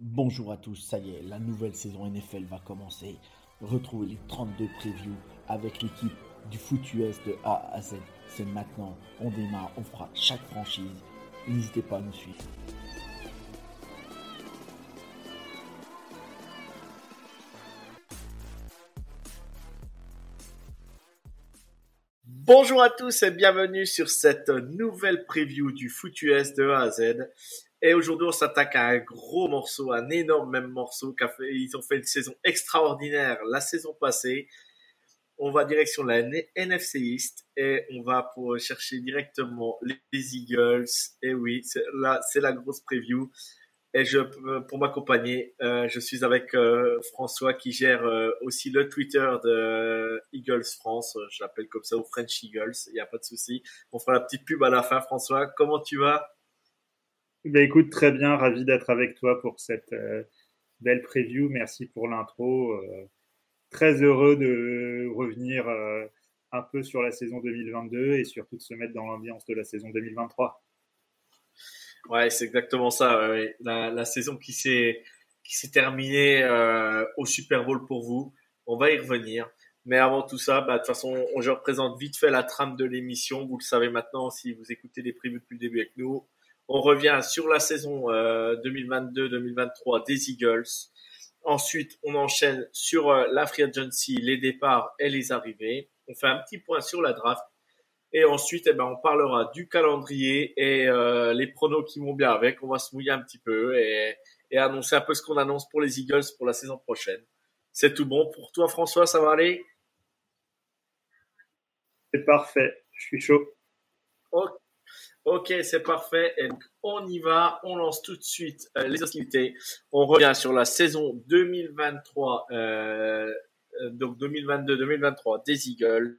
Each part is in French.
Bonjour à tous, ça y est, la nouvelle saison NFL va commencer. Retrouvez les 32 previews avec l'équipe du foot US de A à Z. C'est maintenant, on démarre, on fera chaque franchise. N'hésitez pas à nous suivre. Bonjour à tous et bienvenue sur cette nouvelle preview du foot US de A à Z. Et aujourd'hui, on s'attaque à un gros morceau, un énorme même morceau. Ils ont fait une saison extraordinaire la saison passée. On va direction la NFC et on va pour chercher directement les Eagles. Et oui, là, c'est la grosse preview. Et je, pour m'accompagner, euh, je suis avec euh, François qui gère euh, aussi le Twitter de Eagles France. Je l'appelle comme ça, ou French Eagles. Il n'y a pas de souci. On fera la petite pub à la fin. François, comment tu vas? Bah, écoute, très bien, ravi d'être avec toi pour cette euh, belle preview. Merci pour l'intro. Euh, très heureux de revenir euh, un peu sur la saison 2022 et surtout de se mettre dans l'ambiance de la saison 2023. Ouais, c'est exactement ça. La, la, saison qui s'est qui s'est terminée au Super Bowl pour vous. On va y revenir. Mais avant tout ça, bah, de toute façon, on, je représente vite fait la trame de l'émission. Vous le savez maintenant si vous écoutez les previews depuis le début avec nous. On revient sur la saison 2022-2023 euh, des Eagles. Ensuite, on enchaîne sur euh, la free agency, les départs et les arrivées. On fait un petit point sur la draft. Et ensuite, eh ben, on parlera du calendrier et euh, les pronos qui vont bien avec. On va se mouiller un petit peu et, et annoncer un peu ce qu'on annonce pour les Eagles pour la saison prochaine. C'est tout bon pour toi, François, ça va aller? C'est parfait, je suis chaud. Ok. Ok, c'est parfait. On y va. On lance tout de suite euh, les hostilités. On revient sur la saison 2023, euh, euh, donc 2022-2023 des Eagles.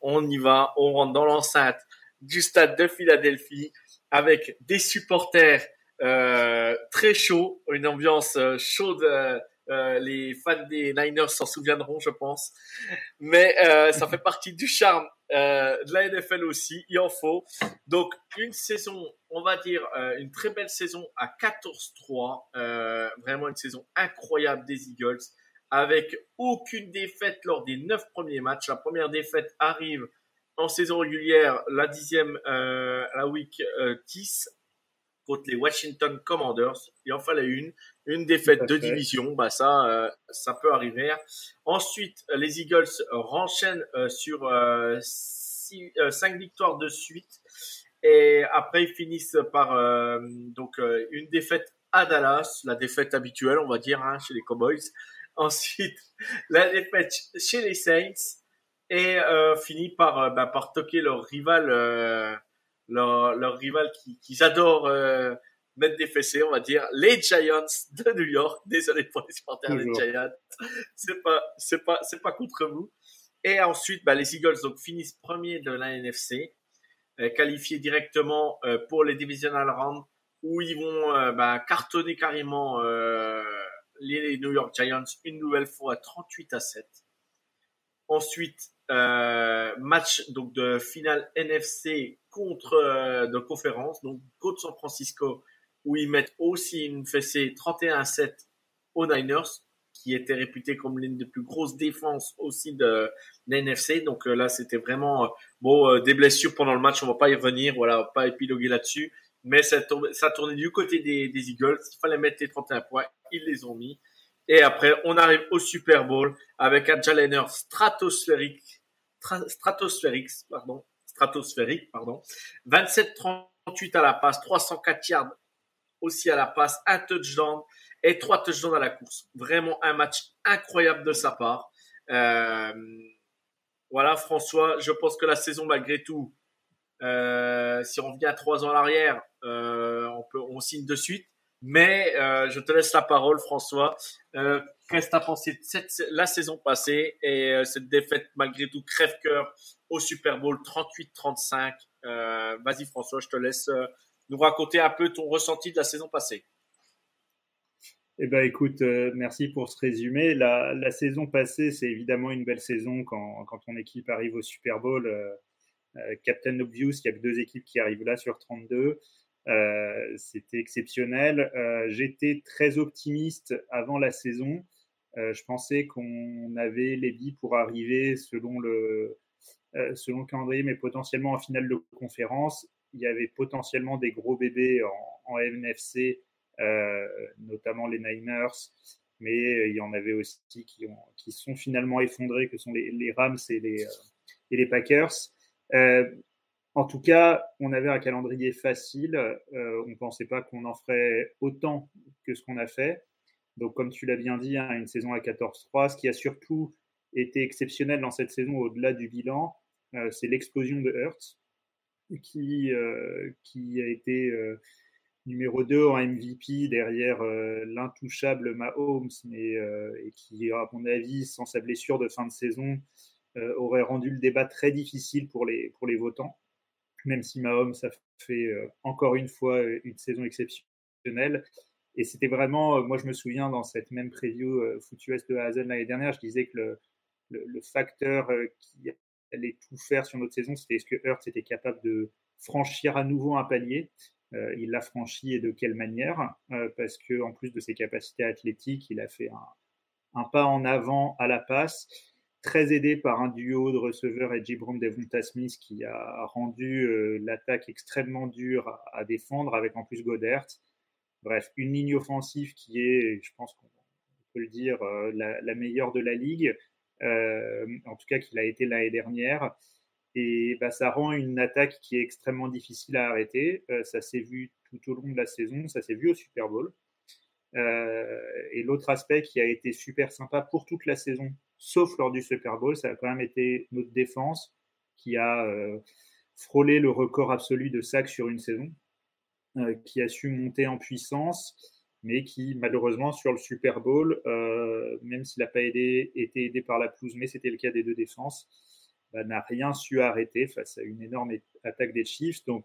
On y va. On rentre dans l'enceinte du stade de Philadelphie avec des supporters très chauds, une ambiance chaude les fans des Niners s'en souviendront, je pense. Mais ça fait partie du charme euh, de la NFL aussi. Il en faut. Donc une saison, on va dire une très belle saison à 14-3. vraiment une saison incroyable des Eagles avec aucune défaite lors des neuf premiers matchs. La première défaite arrive en saison régulière, la dixième, la week 10 contre les Washington Commanders. Il en fallait une. Une défaite de division, bah ça, euh, ça peut arriver. Ensuite, les Eagles renchaînent euh, sur euh, six, cinq victoires de suite. Et après, ils finissent par donc une défaite à Dallas, la défaite habituelle, on va dire, hein, chez les Cowboys. Ensuite, la défaite chez les Saints et finit par bah, par toquer leur rival, leur, leur rival qui qu'ils adorent mettre des fessées, on va dire, les Giants de New York. Désolé pour les supporters des Giants. C'est pas, c'est pas, c'est pas contre vous. Et ensuite, bah, les Eagles donc finissent premiers de la NFC, euh, qualifiés directement euh, pour les divisional rounds, où ils vont euh, bah, cartonner carrément les New York Giants une nouvelle fois 38 à 7. Ensuite, match donc de finale NFC contre de conférence, donc contre San Francisco où ils mettent aussi une fessée 31-7 aux Niners, qui était réputé comme l'une des plus grosses défenses aussi de l'NFC. Donc euh, là, c'était vraiment euh, bon euh, des blessures pendant le match. On va pas y revenir, voilà, va pas épiloguer là-dessus. Mais ça, tournait, du côté des, des Eagles. Il fallait mettre les 31 points. Ils les ont mis. Et après, on arrive au Super Bowl avec un Jalen stratosphérique, stratosphérique, pardon, stratosphérique, pardon, 27-38 à la passe, 304 yards aussi à la passe, un touchdown et trois touchdowns à la course. Vraiment un match incroyable de sa part. Euh, voilà, François, je pense que la saison, malgré tout, euh, si on revient à trois ans à l'arrière, euh, on peut, on signe de suite. Mais je te laisse la parole, François. Qu'est-ce que tu as pensé de cette, la saison passée et cette défaite malgré tout crève-cœur au Super Bowl 38-35 euh, Vas-y, François, je te laisse nous raconter un peu ton ressenti de la saison passée. Eh ben, écoute, euh, merci pour ce résumé. La, saison passée, c'est évidemment une belle saison quand, quand ton équipe arrive au Super Bowl. Euh, euh, Captain Obvious, il y a deux équipes qui arrivent là sur 32. Euh, C'était exceptionnel. J'étais très optimiste avant la saison. Je pensais qu'on avait les billes pour arriver selon selon le calendrier, mais potentiellement en finale de conférence. Il y avait potentiellement des gros bébés en, en NFC euh, notamment les Niners, mais il y en avait aussi qui, ont, sont finalement effondrés, que sont les, Rams et les, euh, Packers. Euh, en tout cas, on avait un calendrier facile. Euh, on ne pensait pas qu'on en ferait autant que ce qu'on a fait. Donc, comme tu l'as bien dit, hein, une saison à 14-3. Ce qui a surtout été exceptionnel dans cette saison, au-delà du bilan, euh, c'est l'explosion de Hurts, qui, euh, qui a été numéro 2 en MVP derrière euh, l'intouchable Mahomes, mais, euh, et qui, à mon avis, sans sa blessure de fin de saison, euh, aurait rendu le débat très difficile pour les, pour les votants, même si Mahomes a fait encore une fois une saison exceptionnelle. Et c'était vraiment, moi je me souviens dans cette même preview euh, FootUS de Hazen l'année dernière, je disais que le, le facteur qui allait tout faire sur notre saison, c'était est-ce que Hurts était capable de franchir à nouveau un palier? Euh, il l'a franchi et de quelle manière? Euh, Parce que en plus de ses capacités athlétiques, il a fait un, pas en avant à la passe, très aidé par un duo de receveurs Edgy Brown Devonta Smith qui a rendu euh, l'attaque extrêmement dure à, défendre, avec en plus Godert. Bref, une ligne offensive qui est, je pense qu'on peut le dire, la, meilleure de la ligue, en tout cas qu'il a été l'année dernière. Et bah, ça rend une attaque qui est extrêmement difficile à arrêter. Euh, ça s'est vu tout au long de la saison, ça s'est vu au Super Bowl. Euh, et l'autre aspect qui a été super sympa pour toute la saison, sauf lors du Super Bowl, ça a quand même été notre défense qui a euh, frôlé le record absolu de sacs sur une saison, euh, qui a su monter en puissance, mais qui malheureusement sur le Super Bowl, euh, même s'il n'a pas été aidé par la pelouse, mais c'était le cas des deux défenses, bah, n'a rien su arrêter face à une énorme attaque des Chiefs. Donc,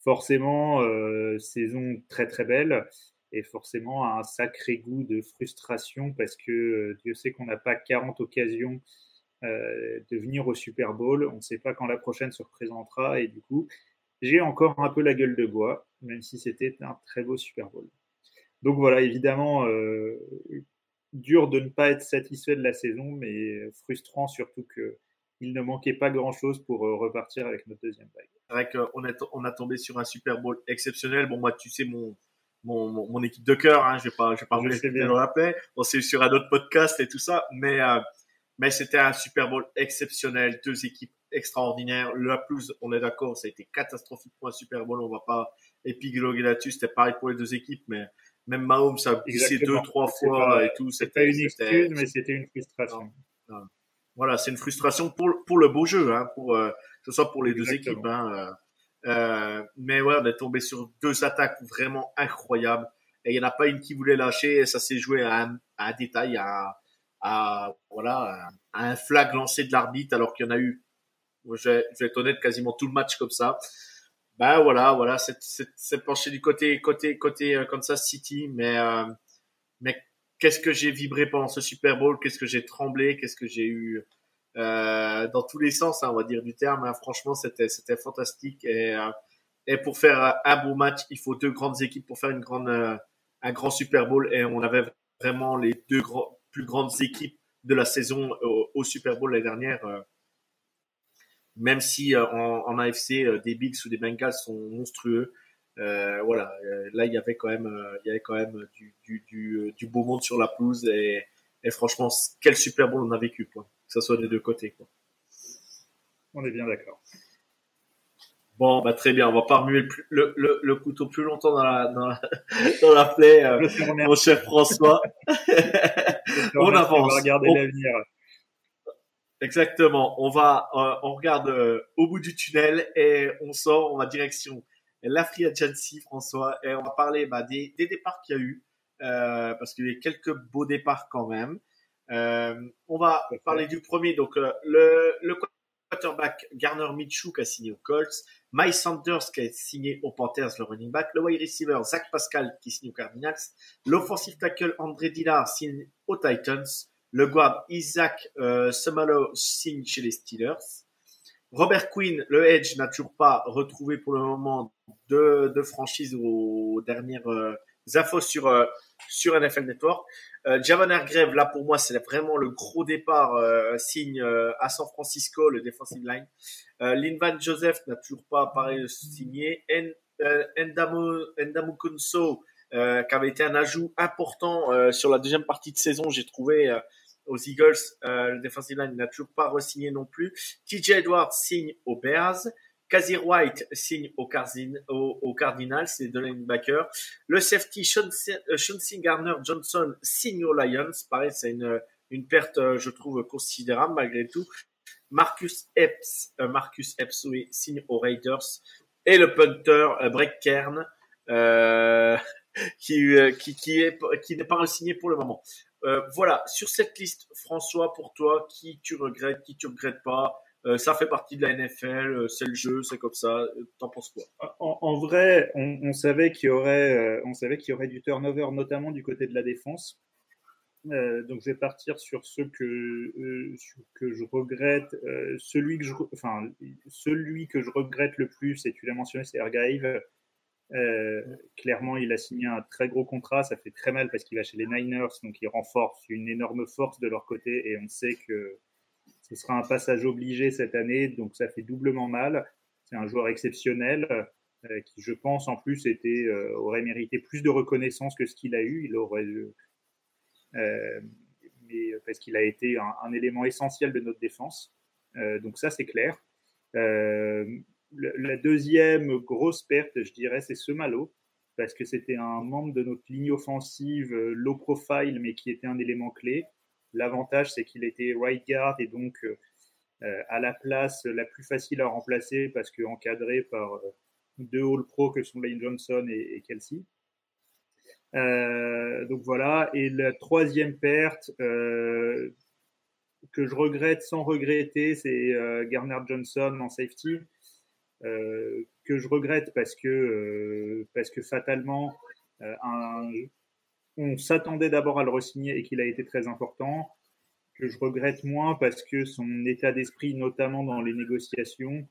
forcément, euh, saison très très belle et forcément un sacré goût de frustration parce que euh, Dieu sait qu'on n'a pas 40 occasions de venir au Super Bowl. On ne sait pas quand la prochaine se représentera et du coup, j'ai encore un peu la gueule de bois, même si c'était un très beau Super Bowl. Donc voilà, évidemment, euh, dur de ne pas être satisfait de la saison, mais frustrant surtout que il ne manquait pas grand-chose pour euh, repartir avec notre deuxième vague. C'est vrai qu'on on a tombé sur un Super Bowl exceptionnel. Bon, moi, tu sais, mon, mon, mon, mon équipe de cœur, hein, je vais pas, je vais pas vous laisser le rappeler. On s'est sur un autre podcast et tout ça, mais, euh, mais c'était un Super Bowl exceptionnel. Deux équipes extraordinaires. La plus, on est d'accord, ça a été catastrophique pour un Super Bowl. On va pas épiloguer là-dessus. C'était pareil pour les deux équipes, mais même Mahomes a glissé deux, trois fois pas, et tout. C'était une excuse, mais c'était une frustration. Non, non voilà, c'est une frustration pour, pour le beau jeu, hein, pour, euh, que ce soit pour les deux équipes. Hein, euh, mais ouais, on est tombé sur deux attaques vraiment incroyables. Et il n'y en a pas une qui voulait lâcher. Et ça s'est joué à un, à un détail, à, à, voilà, à un flag lancé de l'arbitre, alors qu'il y en a eu, je vais, je vais être honnête, quasiment tout le match comme ça. Ben voilà, voilà, c'est penché du côté côté côté euh, Kansas City, mais euh, mais qu'est-ce que j'ai vibré pendant ce Super Bowl, qu'est-ce que j'ai tremblé, qu'est-ce que j'ai eu euh, dans tous les sens, hein, on va dire du terme. Hein. Franchement, c'était c'était fantastique et euh, et pour faire un beau match, il faut deux grandes équipes pour faire une grande euh, un grand Super Bowl et on avait vraiment les deux grands, plus grandes équipes de la saison au, Super Bowl l'année dernière. Euh. même si euh, en, en AFC des Bills ou des Bengals sont monstrueux, euh, voilà, euh, là il y avait quand même, euh, il y avait quand même du, du, du, du, beau monde sur la pelouse et, et franchement, quel Super Bowl on a vécu, quoi, que ce soit des deux côtés. Quoi. On est bien d'accord. Bon, bah très bien. On va pas remuer le, le, le, le couteau plus longtemps dans la dans la, dans la plaie, euh, mon cher François. on avance. On va regarder on... l'avenir. Exactement. On va, euh, on regarde euh, au bout du tunnel et on sort. On va direction la free agency, François, et on va parler bah, des, des départs qu'il y a eu, euh, parce qu'il y a eu quelques beaux départs quand même. Euh, on va parler du premier, donc euh, le, le quarterback Garner Minshew qui a signé aux Colts, Mike Sanders qui a signé aux Panthers, le running back, le wide receiver Zach Pascal qui signe aux Cardinals, l'offensive tackle André Dillard signe aux Titans, le guard Isaac euh, Semalo signe chez les Steelers. Robert Quinn, le Edge, n'a toujours pas retrouvé pour le moment de, franchise aux dernières euh, infos sur, euh, sur NFL Network. Euh, Javon Hargrave, là pour moi, c'est vraiment le gros départ euh, signe à San Francisco, le defensive line. Euh, Linvan Joseph n'a toujours pas pareil signé. En, Endamo, Endamo Kunso, qui avait été un ajout important sur la deuxième partie de saison, j'ai trouvé aux Eagles. Euh, le defensive line n'a toujours pas re-signé non plus. TJ Edwards signe aux Bears. Kazir White signe aux, Cardin aux, Cardinals, c'est deux linebackers. Le safety Chauncey euh, Garner Johnson signe aux Lions. Pareil, c'est une, une perte, euh, je trouve, considérable malgré tout. Marcus Epps, Marcus Epps, oui, signe aux Raiders. Et le punter, Breck Kern, euh, qui, qui, qui, est, qui n'est pas signé pour le moment. Euh, voilà, sur cette liste, François, pour toi, qui tu regrettes, qui tu regrettes pas euh, ça fait partie de la NFL, euh, c'est le jeu, c'est comme ça. T'en penses quoi? En, en, vrai, on, savait qu'il y aurait, on savait qu'il y aurait du turnover, notamment du côté de la défense. Donc je vais partir sur ce que que je regrette. celui que je, enfin celui que je regrette le plus, et tu l'as mentionné, c'est Ergaïve. clairement, il a signé un très gros contrat. Ça fait très mal parce qu'il va chez les Niners, donc il renforce une énorme force de leur côté, et on sait que ce sera un passage obligé cette année, donc ça fait doublement mal. C'est un joueur exceptionnel euh, qui, je pense, en plus, euh, aurait mérité plus de reconnaissance que ce qu'il a eu. Il aurait, euh, mais parce qu'il a été un, élément essentiel de notre défense. Euh, donc ça, c'est clair. Euh, la deuxième grosse perte, je dirais, c'est ce Malo, parce que c'était un membre de notre ligne offensive low profile, mais qui était un élément clé. L'avantage, c'est qu'il était right guard et donc euh, à la place la plus facile à remplacer parce qu'encadré par euh, deux All Pro que sont Lane Johnson et, Kelsey. Euh, donc voilà. Et la troisième perte euh, que je regrette sans regretter, c'est euh, Garner Johnson en safety. Euh, que je regrette parce que parce que fatalement un, on s'attendait d'abord à le resigner et qu'il a été très important, que je regrette moins parce que son état d'esprit, notamment dans les négociations,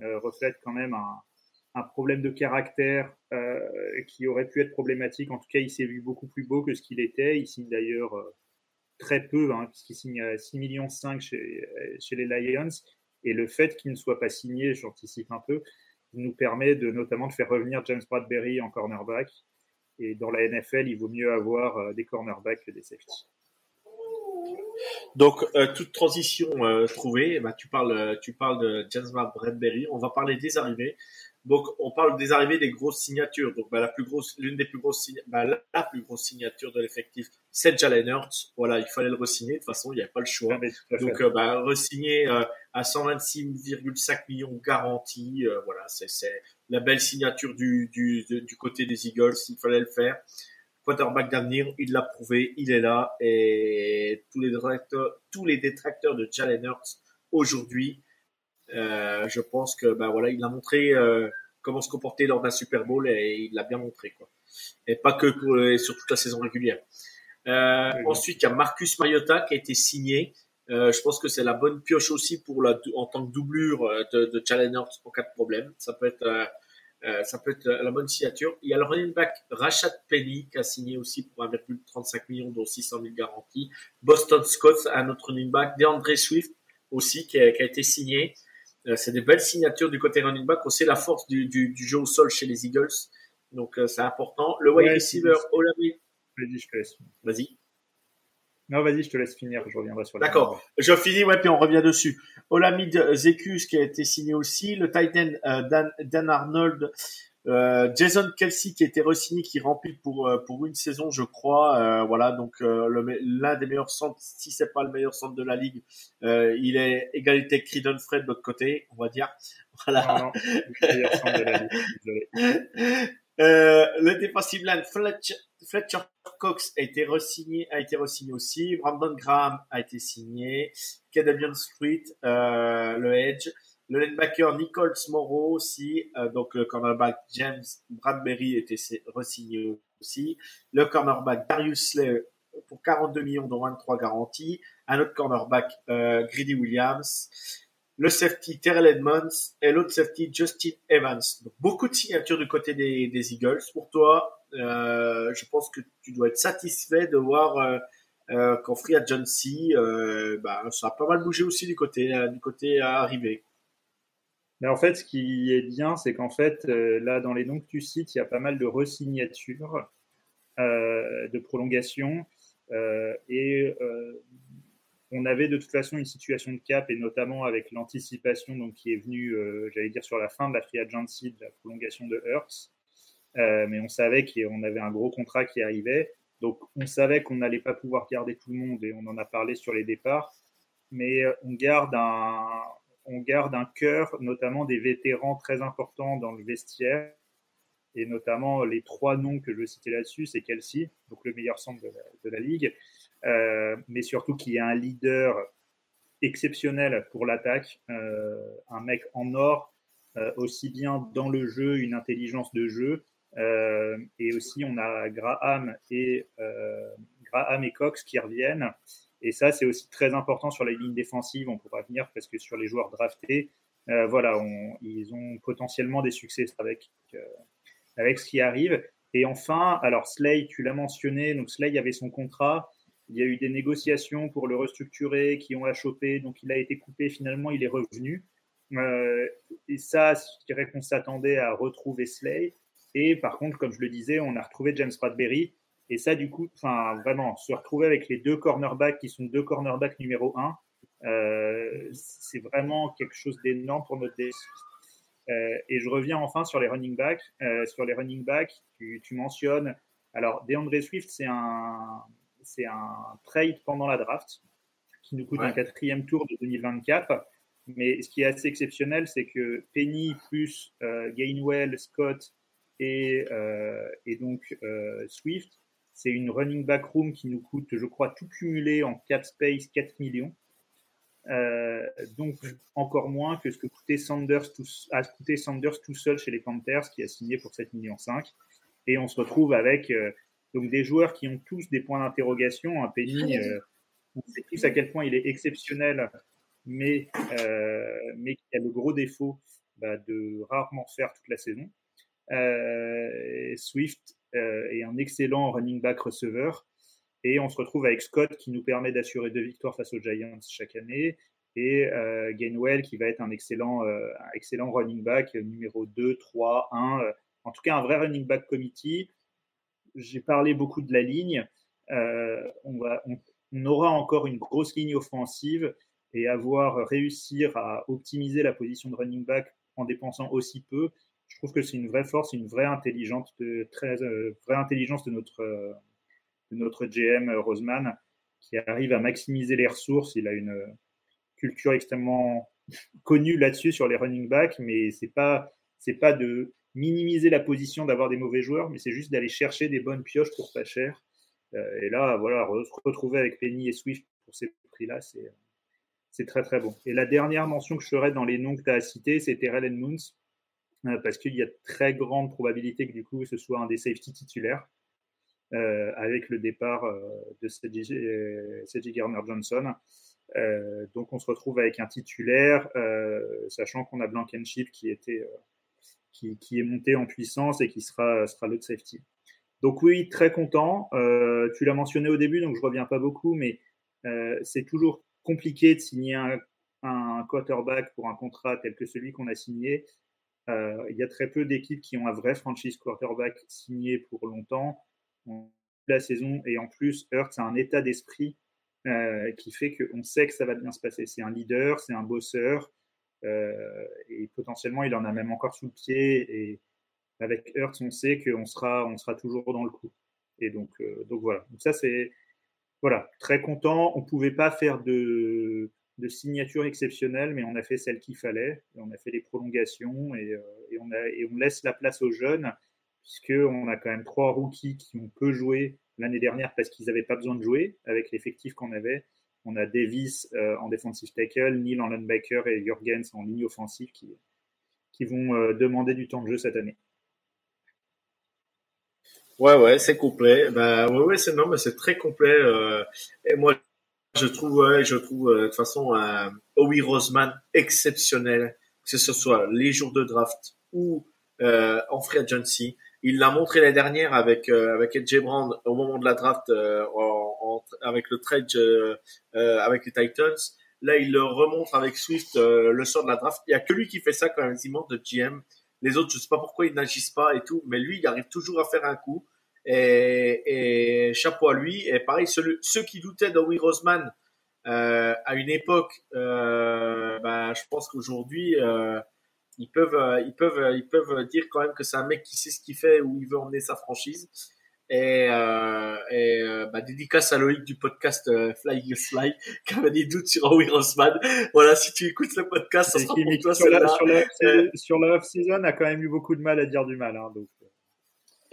euh, reflète quand même un, problème de caractère euh, qui aurait pu être problématique. En tout cas, il s'est vu beaucoup plus beau que ce qu'il était. Il signe d'ailleurs euh, très peu, hein, puisqu'il signe à 6 millions 5 chez, chez les Lions. Et le fait qu'il ne soit pas signé, j'anticipe un peu, nous permet de notamment de faire revenir James Bradbury en cornerback et dans la NFL, il vaut mieux avoir euh, des cornerbacks que des safeties. Donc, euh, toute transition euh, trouvée, bah, tu, parles, tu parles de James Bradbury. On va parler des arrivées. Donc, on parle des arrivées des grosses signatures. Donc, bah, la plus grosse, l'une des plus grosses, bah, la plus grosse signature de l'effectif, c'est Jalen Hurts. Voilà, il fallait le re-signer. De toute façon, il n'y avait pas le choix. Ah, Donc, euh, bah, re-signer euh, à 126,5 millions garantis. Euh, voilà, c'est, la belle signature du, du, du côté des Eagles. Il fallait le faire. Quarterback d'avenir, il l'a prouvé, il est là. Et tous les détracteurs, tous les détracteurs de Jalen Hurts aujourd'hui, euh, je pense que ben voilà, il a montré euh, comment se comporter lors d'un Super Bowl et il l'a bien montré quoi. Et pas que pour, et sur toute la saison régulière. Euh, ensuite, il y a Marcus Mariota qui a été signé. Euh, je pense que c'est la bonne pioche aussi pour la en tant que doublure euh, de, de Challenger en cas de problème. Ça peut être euh, ça peut être la bonne signature. Il y a le running back Rashad Penny qui a signé aussi pour 1,35 millions dont 600 000 garanties. Boston Scott, un autre running back. DeAndre Swift aussi qui a, qui a été signé. Euh, c'est des belles signatures du côté running back. On sait la force du, du, du jeu au sol chez les Eagles. Donc, euh, c'est important. Le wide ouais, receiver, Olamide. Vas-y, je te laisse. Vas-y. Non, vas-y, je te laisse finir. Je reviendrai sur la. D'accord. Je finis, ouais, puis on revient dessus. Olamide Zekus qui a été signé aussi. Le Titan euh, Dan, Dan Arnold. Euh, Jason Kelsey qui a été re-signé, qui remplit pour pour une saison, je crois. Euh, voilà, donc l'un des meilleurs centres, si c'est pas le meilleur centre de la ligue, il est égalité avec Creedon Fred de l'autre côté, on va dire. Voilà. Euh, le défensive line Fletcher, Fletcher, Cox a été re-signé, a été re-signé aussi. Brandon Graham a été signé. Cadavian Street, euh, le Edge. Le linebacker Nichols Morrow aussi. Euh, donc le cornerback James Bradbury était re-signé aussi. Le cornerback Darius Slay pour 42 millions dont 23 garanties. Un autre cornerback euh, Greedy Williams le safety Terrell Edmonds et l'autre safety Justin Evans. Beaucoup de signatures du côté des, Eagles. Pour toi, euh, je pense que tu dois être satisfait de voir euh, euh, qu'en free agency, euh, bah, ça a pas mal bougé aussi du côté, du côté arrivé. Mais en fait, ce qui est bien, c'est qu'en fait, euh, là, dans les noms que tu cites, il y a pas mal de resignatures, de prolongations. et on avait de toute façon une situation de cap et notamment avec l'anticipation donc qui est venue, euh, j'allais dire sur la fin de la free agency, de la prolongation de Hertz, euh, mais on savait qu'on avait un gros contrat qui arrivait, donc on savait qu'on n'allait pas pouvoir garder tout le monde et on en a parlé sur les départs, mais euh, on garde un, on garde un cœur, notamment des vétérans très importants dans le vestiaire et notamment les trois noms que je veux citer là-dessus, c'est Kelsey, donc le meilleur centre de la, ligue, euh, mais surtout qu'il y a un leader exceptionnel pour l'attaque, euh, un mec en or, euh, aussi bien dans le jeu, une intelligence de jeu, et aussi on a Graham et Graham et Cox qui reviennent. Et ça, c'est aussi très important sur la ligne défensive. On pourra venir parce que sur les joueurs draftés, euh, voilà, ils ont potentiellement des succès avec, euh, avec ce qui arrive. Et enfin, alors Slay, tu l'as mentionné, donc Slay avait son contrat. Il y a eu des négociations pour le restructurer qui ont achoppé, donc il a été coupé. Finalement, il est revenu. Euh, et ça, je dirais qu'on s'attendait à retrouver Slay. Et par contre, comme je le disais, on a retrouvé James Bradbury. Et ça, du coup, enfin, vraiment, se retrouver avec les deux cornerbacks qui sont deux cornerbacks numéro un, euh, c'est vraiment quelque chose d'énorme pour notre défense. Euh, et je reviens enfin sur les running backs. Euh, sur les running backs, tu, tu mentionnes. Alors, DeAndre Swift, c'est un, c'est un trade pendant la draft qui nous coûte Ouais. un quatrième tour de 2024. Mais ce qui est assez exceptionnel, c'est que Penny plus Gainwell, Scott et, et donc Swift, c'est une running back room qui nous coûte, je crois, tout cumulé en cap space 4 millions. Euh, donc encore moins que ce que coûtait Sanders tout, a coûté Sanders tout seul chez les Panthers, qui a signé pour 7 millions 5. Et on se retrouve avec euh, donc des joueurs qui ont tous des points d'interrogation. Un Penny, euh, on sait tous à quel point il est exceptionnel, mais, euh, mais qui a le gros défaut bah, de rarement faire toute la saison. Euh, Swift euh, est un excellent running back receveur. Et on se retrouve avec Scott qui nous permet d'assurer deux victoires face aux Giants chaque année. Et euh, Gainwell qui va être un excellent, euh, excellent running back numéro 2, 3, 1. euh, en tout cas, un vrai running back committee. J'ai parlé beaucoup de la ligne. Euh, on, va, on aura encore une grosse ligne offensive et avoir réussir à optimiser la position de running back en dépensant aussi peu, je trouve que c'est une vraie force, une vraie intelligence de, très, euh, intelligence de notre, euh, GM euh, Roseman qui arrive à maximiser les ressources. Il a une culture extrêmement connue là-dessus sur les running backs, mais c'est pas pas de minimiser la position d'avoir des mauvais joueurs, mais c'est juste d'aller chercher des bonnes pioches pour pas cher. Et là, voilà, se retrouver avec Penny et Swift pour ces prix-là, c'est très très bon. Et la dernière mention que je ferais dans les noms que tu as cités, c'est Terrell euh, parce qu'il y a très grande probabilité que du coup ce soit un des safety titulaires, euh, avec le départ euh, de C.J. Euh, donc on se retrouve avec un titulaire, euh, sachant qu'on a Blankenship qui était euh, qui, est monté en puissance et qui sera, sera l'autre safety. Donc oui, très content. Euh, tu l'as mentionné au début, donc je reviens pas beaucoup, mais euh, c'est toujours compliqué de signer un, quarterback pour un contrat tel que celui qu'on a signé. Euh, il y a très peu d'équipes qui ont un vrai franchise quarterback signé pour longtemps la saison et en plus Hurts a un état d'esprit euh, qui fait qu'on sait que ça va bien se passer. C'est un leader, c'est un bosseur euh, et potentiellement il en a même encore sous le pied et avec Hurts on sait qu'on sera on sera toujours dans le coup. Et donc donc voilà. Donc ça c'est voilà très content. On pouvait pas faire de de signature exceptionnelle, mais on a fait celle qu'il fallait. on a fait les prolongations et, et, on laisse la place aux jeunes, puisqu'on a quand même trois rookies qui ont peu joué l'année dernière parce qu'ils n'avaient pas besoin de jouer avec l'effectif qu'on avait. On a Davis euh, en defensive tackle, Neil en linebacker et Jurgens en ligne offensive qui, vont euh, demander du temps de jeu cette année. Ouais, ouais, c'est complet. Bah, ouais, ouais, c'est non, mais c'est très complet. Euh, et moi, je trouve, je trouve de toute façon un Owie Roseman exceptionnel, que ce soit les jours de draft ou en free agency. Il l'a montré l'année dernière avec euh, avec AJ Brown au moment de la draft euh, en, avec le trade euh, avec les Titans. Là, il le remonte avec Swift le sort de la draft. Il y a que lui qui fait ça quand même de GM. Les autres, je sais pas pourquoi ils n'agissent pas et tout, mais lui, il arrive toujours à faire un coup. Et, et chapeau à lui. Et pareil, ceux, ceux qui doutaient d'Owie Roseman euh, à une époque, euh, bah, je pense qu'aujourd'hui, euh, ils peuvent, euh, ils peuvent, ils peuvent dire quand même que c'est un mec qui sait ce qu'il fait, où il veut emmener sa franchise. Et, euh, et bah, dédicace à Loïc du podcast Fly Eagles Fly qui avait des doutes sur Howie Rossman. Voilà, si tu écoutes le podcast, ça sera pour toi. Sur la, sur, la, sur la off-season, a quand même eu beaucoup de mal à dire du mal. Hein, donc.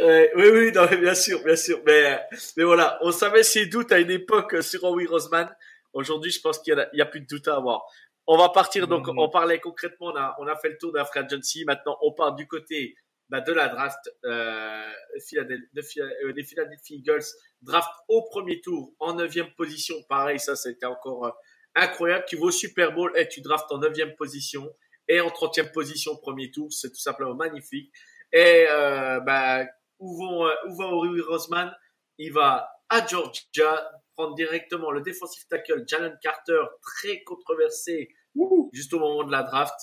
Euh, oui, oui, non, bien sûr, bien sûr. Mais, mais voilà, on savait ses doutes à une époque sur Howie Roseman. Aujourd'hui, je pense qu'il y, y, a plus de doute à avoir. On va partir, donc, mm-hmm. on parlait concrètement, on a, on a fait le tour d'un free agency. Maintenant, on part du côté bah, de la draft euh, de, des Philadelphia Eagles. Draft au premier tour, en neuvième position. Pareil, ça, c'était encore euh, incroyable. Tu vas au Super Bowl et tu draftes en neuvième position et en trentième position premier tour. C'est tout simplement magnifique. Et euh, bah, où, vont, euh, où va Ori Roseman? Il va à Georgia prendre directement le defensive tackle Jalen Carter, très controversé juste au moment de la draft.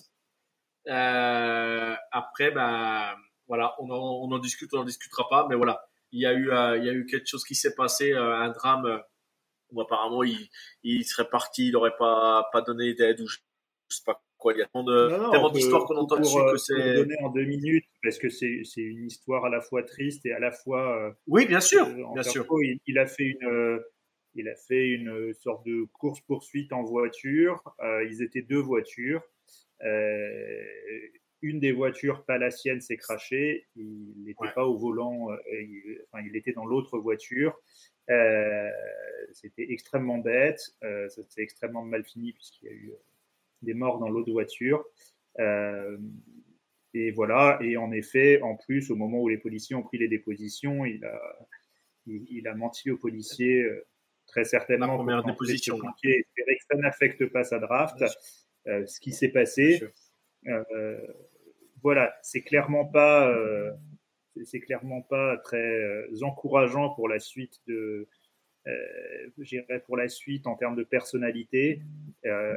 Euh, après, ben voilà, on en, on en discute, on en discutera pas, mais voilà, il y a eu, euh, il y a eu quelque chose qui s'est passé, euh, un drame où apparemment il, il serait parti, il n'aurait pas, pas donné d'aide ou je, sais pas quoi. Il y a tellement d'histoires qu'on entend dessus que c'est. donner en deux minutes parce que c'est, une histoire à la fois triste et à la fois. oui, bien sûr, bien sûr. il, il, a fait une il a fait une sorte de course-poursuite en voiture. Euh, ils étaient deux voitures. Euh, une des voitures, pas la sienne, s'est crachée. Il n'était pas au volant, euh, il, enfin, il était dans l'autre voiture. Euh, C'était extrêmement bête. Euh, ça s'est extrêmement mal fini puisqu'il y a eu des morts dans l'autre voiture. et voilà. Et en effet, en plus, au moment où les policiers ont pris les dépositions, il a, il, il a menti aux policiers très certainement. La première déposition. Espérer que ça n'affecte pas sa draft. Euh, ce qui s'est passé. Euh, voilà, c'est clairement pas, euh, c'est clairement pas très euh, encourageant pour la suite de, euh, pour la suite en termes de personnalité. Euh,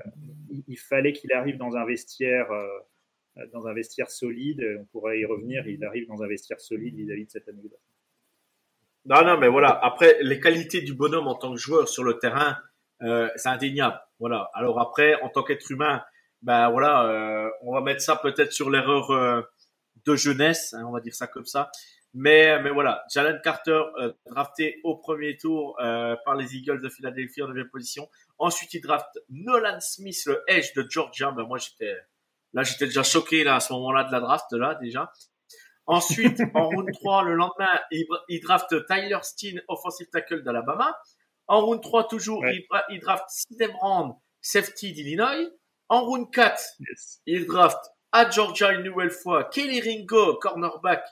il, fallait qu'il arrive dans un vestiaire, dans un vestiaire solide. On pourrait y revenir. Il arrive dans un vestiaire solide vis-à-vis -vis de cette anecdote. Non, non, mais voilà. Après, les qualités du bonhomme en tant que joueur sur le terrain, euh, c'est indéniable. Voilà. Alors après, en tant qu'être humain, ben voilà, euh, on va mettre ça peut-être sur l'erreur euh, de jeunesse, hein, on va dire ça comme ça. Mais, mais voilà, Jalen Carter euh, drafté au premier tour euh, par les Eagles de Philadelphie en deuxième position. Ensuite, il draft Nolan Smith, le edge de Georgia. Ben moi, j'étais là, j'étais déjà choqué là à ce moment-là de la draft là déjà. Ensuite, en round 3, le lendemain, il, il draft Tyler Steen, offensive tackle d'Alabama. En round 3, toujours, ouais. il, il, draft Sidney Brand, safety d'Illinois. En round 4, yes. il draft à Georgia une nouvelle fois Kelly Ringo, cornerback,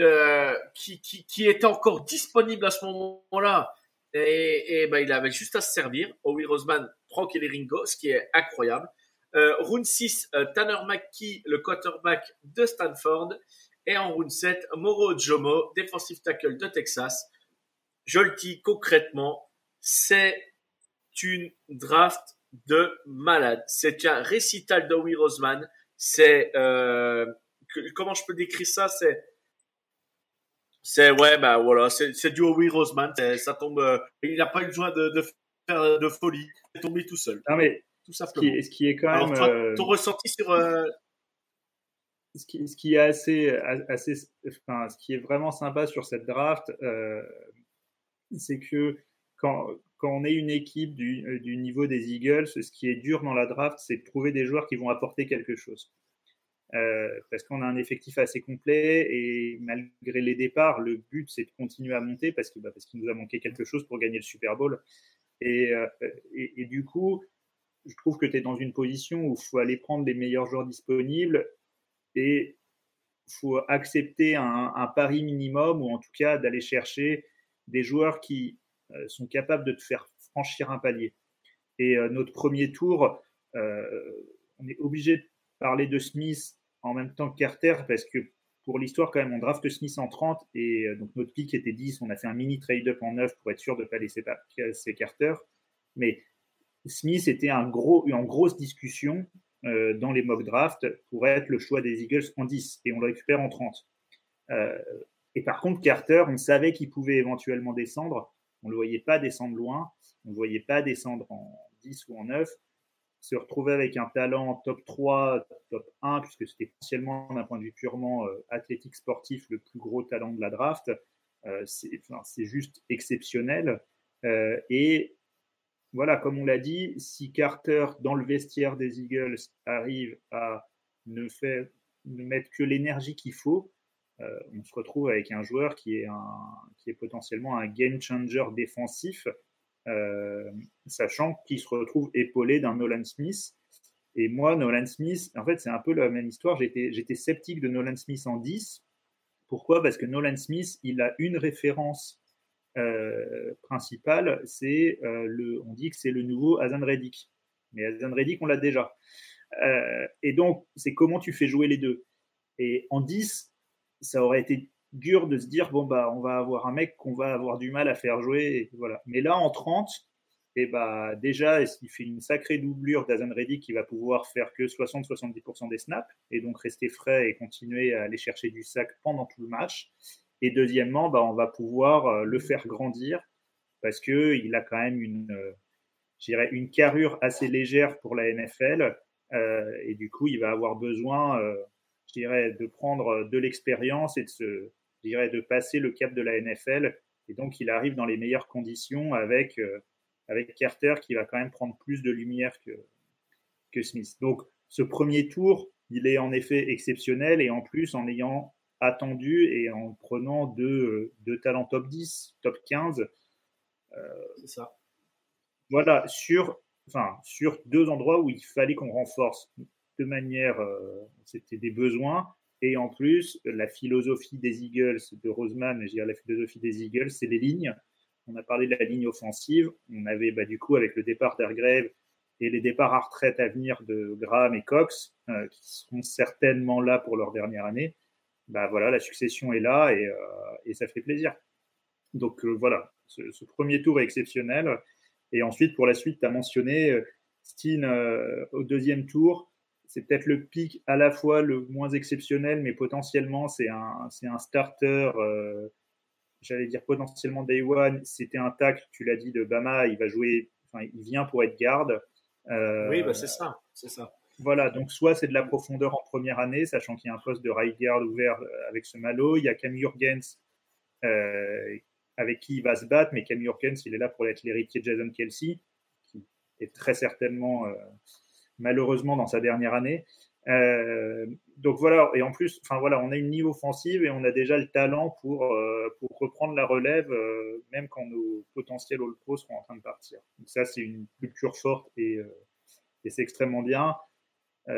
euh, qui, qui, qui, était encore disponible à ce moment-là. Et, et ben, il avait juste à se servir. Owie Roseman prend Kelly Ringo, ce qui est incroyable. Euh, round 6, euh, Tanner McKee, le quarterback de Stanford. Et en round 7, Moro Jomo, defensive tackle de Texas. Je le dis concrètement, c'est une draft de malade. C'est un récital d'Owie Roseman. C'est euh, comment je peux décrire ça? C'est c'est ouais bah voilà c'est du Howie Roseman. Ça tombe. Euh, il n'a pas eu besoin de, de faire de folie. Il est tombé tout seul. Non mais tout simplement. Ce qui, ce qui est quand Alors, même. Toi, euh... Ton ressenti sur euh, ce qui, ce qui, est assez, assez, enfin, ce qui est vraiment sympa sur cette draft, euh, c'est que quand, quand on est une équipe du, du, niveau des Eagles, ce qui est dur dans la draft, c'est de trouver des joueurs qui vont apporter quelque chose. Euh, parce qu'on a un effectif assez complet et malgré les départs, le but c'est de continuer à monter parce bah, qu'il nous a manqué quelque chose pour gagner le Super Bowl. Et, euh, du coup, je trouve que tu es dans une position où il faut aller prendre les meilleurs joueurs disponibles et faut accepter un, pari minimum ou en tout cas d'aller chercher des joueurs qui euh, sont capables de te faire franchir un palier. Et notre premier tour, on est obligé de parler de Smith en même temps que Carter parce que pour l'histoire, quand même, on draft Smith en 30 et donc notre pick était 10. On a fait un mini trade-up en 9 pour être sûr de ne pas laisser passer Carter. Mais Smith était en grosse discussion euh, dans les mock drafts pour être le choix des Eagles en 10 et on le récupère en 30. Euh, et par contre, Carter, on savait qu'il pouvait éventuellement descendre. On ne le voyait pas descendre loin. On ne le voyait pas descendre en 10 ou en 9. Se retrouver avec un talent top 3, top 1, puisque c'était potentiellement d'un point de vue purement euh, athlétique sportif le plus gros talent de la draft, euh, c'est juste exceptionnel. Euh, et voilà, comme on l'a dit, si Carter, dans le vestiaire des Eagles, arrive à ne, mettre que l'énergie qu'il faut, on se retrouve avec un joueur qui est, potentiellement un game changer défensif, sachant qu'il se retrouve épaulé d'un Nolan Smith. Et moi, Nolan Smith, en fait, c'est un peu la même histoire. J'étais sceptique de Nolan Smith en 10. Pourquoi? Parce que Nolan Smith, il a une référence euh, principal, c'est euh, le, on dit que c'est le nouveau Hazan Reddick. Mais Hazan Reddick, on l'a déjà. Euh, et donc, c'est comment tu fais jouer les deux? Et en 10, ça aurait été dur de se dire bon bah on va avoir un mec qu'on va avoir du mal à faire jouer voilà mais là en 30 et eh bah déjà il fait une sacrée doublure d'Azan Reddick qui va pouvoir faire que 60-70% des snaps et donc rester frais et continuer à aller chercher du sac pendant tout le match et deuxièmement, bah, on va pouvoir euh, le faire grandir parce qu'il a quand même une, euh, une carrure assez légère pour la NFL. Euh, et du coup, il va avoir besoin, je dirais, de prendre de l'expérience et de se, dirais, de passer le cap de la NFL. Et donc, il arrive dans les meilleures conditions avec, avec Carter qui va quand même prendre plus de lumière que, que Smith. Donc, ce premier tour, il est en effet exceptionnel et en plus en ayant attendu et en prenant deux, deux talents top 10, top 15. Euh, c'est ça. Voilà, sur, enfin, sur deux endroits où il fallait qu'on renforce de manière, euh, c'était des besoins. Et en plus, la philosophie des Eagles, de Roseman, je dirais la philosophie des Eagles, c'est les lignes. On a parlé de la ligne offensive. On avait, bah, du coup, avec le départ d'Airgrave et les départs à retraite à venir de Graham et Cox, euh, qui seront certainement là pour leur dernière année, bah voilà, la succession est là et, euh, ça fait plaisir. Donc euh, voilà, ce, ce, premier tour est exceptionnel. Et ensuite, pour la suite, tu as mentionné Steen au deuxième tour. C'est peut-être le pic à la fois le moins exceptionnel, mais potentiellement, c'est un, c'est un starter. J'allais dire potentiellement day one. C'était un tac, tu l'as dit, de Bama. Il va jouer, enfin, il vient pour être garde. oui, bah c'est ça, c'est ça. Voilà, donc soit c'est de la profondeur en première année, sachant qu'il y a un poste de right guard ouvert euh, avec ce malo. Il y a Cam Jurgens euh, avec qui il va se battre, mais Cam Jurgens, il est là pour être l'héritier de Jason Kelsey, qui est très certainement, euh, malheureusement, dans sa dernière année. Euh, donc voilà, et en plus, enfin voilà, on a une niveau offensive et on a déjà le talent pour, euh, pour reprendre la relève, euh, même quand nos potentiels All-Pro seront en train de partir. Donc ça, c'est une culture forte et, et c'est extrêmement bien.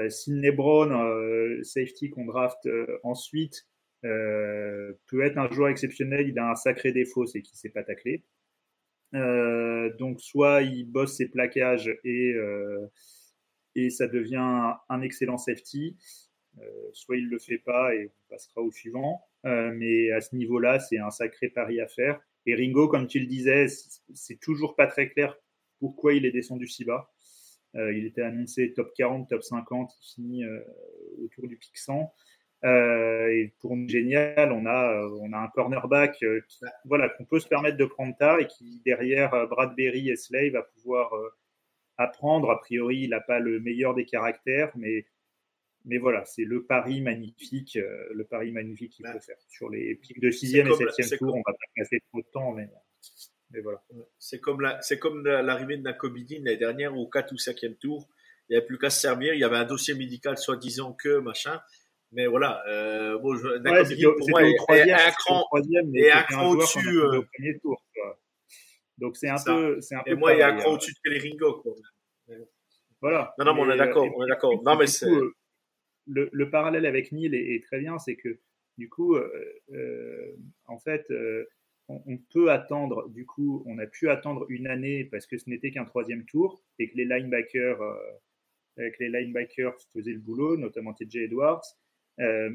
Sidney Brown, safety qu'on draft ensuite, peut être un joueur exceptionnel. Il a un sacré défaut, c'est qu'il ne sait pas tacler. donc soit il bosse ses plaquages et, et ça devient un excellent safety, soit il ne le fait pas et on passera au suivant. mais à ce niveau-là, c'est un sacré pari à faire. Et Ringo, comme tu le disais, c'est toujours pas très clair pourquoi il est descendu si bas. Euh, il était annoncé top 40, top 50, il finit euh, autour du pic 100. Euh, et pour nous, génial, on a, on a un cornerback voilà, qu'on peut se permettre de prendre tard et qui, derrière Bradbury et Slay, va pouvoir apprendre. A priori, il n'a pas le meilleur des caractères, mais, mais voilà, c'est le pari magnifique, le pari magnifique qu'il faut faire. Sur les pics de 6e et 7e tour, on va pas passer trop de temps, mais. mais voilà. C'est comme la, comme l'arrivée de Nakobidin l'année dernière au 4 ou 5e tour. Il n'y avait plus qu'à se servir. Il y avait un dossier médical soi-disant que machin. Mais voilà, euh, bon, je, ouais, pour moi, est, troisième, un cran, et un cran au-dessus. Euh... Donc c'est un peu, c'est un Et moi, il y a un cran au-dessus de Peleringo. Quoi. Voilà. Non, non, mais on est d'accord, on est d'accord. Non, mais c'est. Euh, le, le, parallèle avec Neil est, est très bien, c'est que du coup, euh, euh en fait, euh, on, on, peut attendre, du coup, on a pu attendre une année parce que ce n'était qu'un troisième tour et que les linebackers, avec les linebackers faisaient le boulot, notamment TJ Edwards. Euh,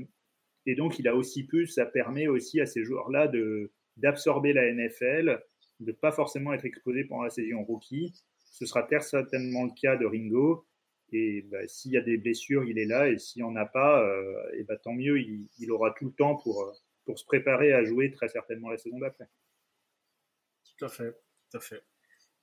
et donc, il a aussi pu, ça permet aussi à ces joueurs-là de d'absorber la NFL, de pas forcément être exposés pendant la saison rookie. Ce sera certainement le cas de Ringo. Et bah, s'il y a des blessures, il est là. Et s'il n'y en a pas, euh, et bah, tant mieux, il, aura tout le temps pour, pour se préparer à jouer très certainement la saison d'après. Tout à fait, tout à fait.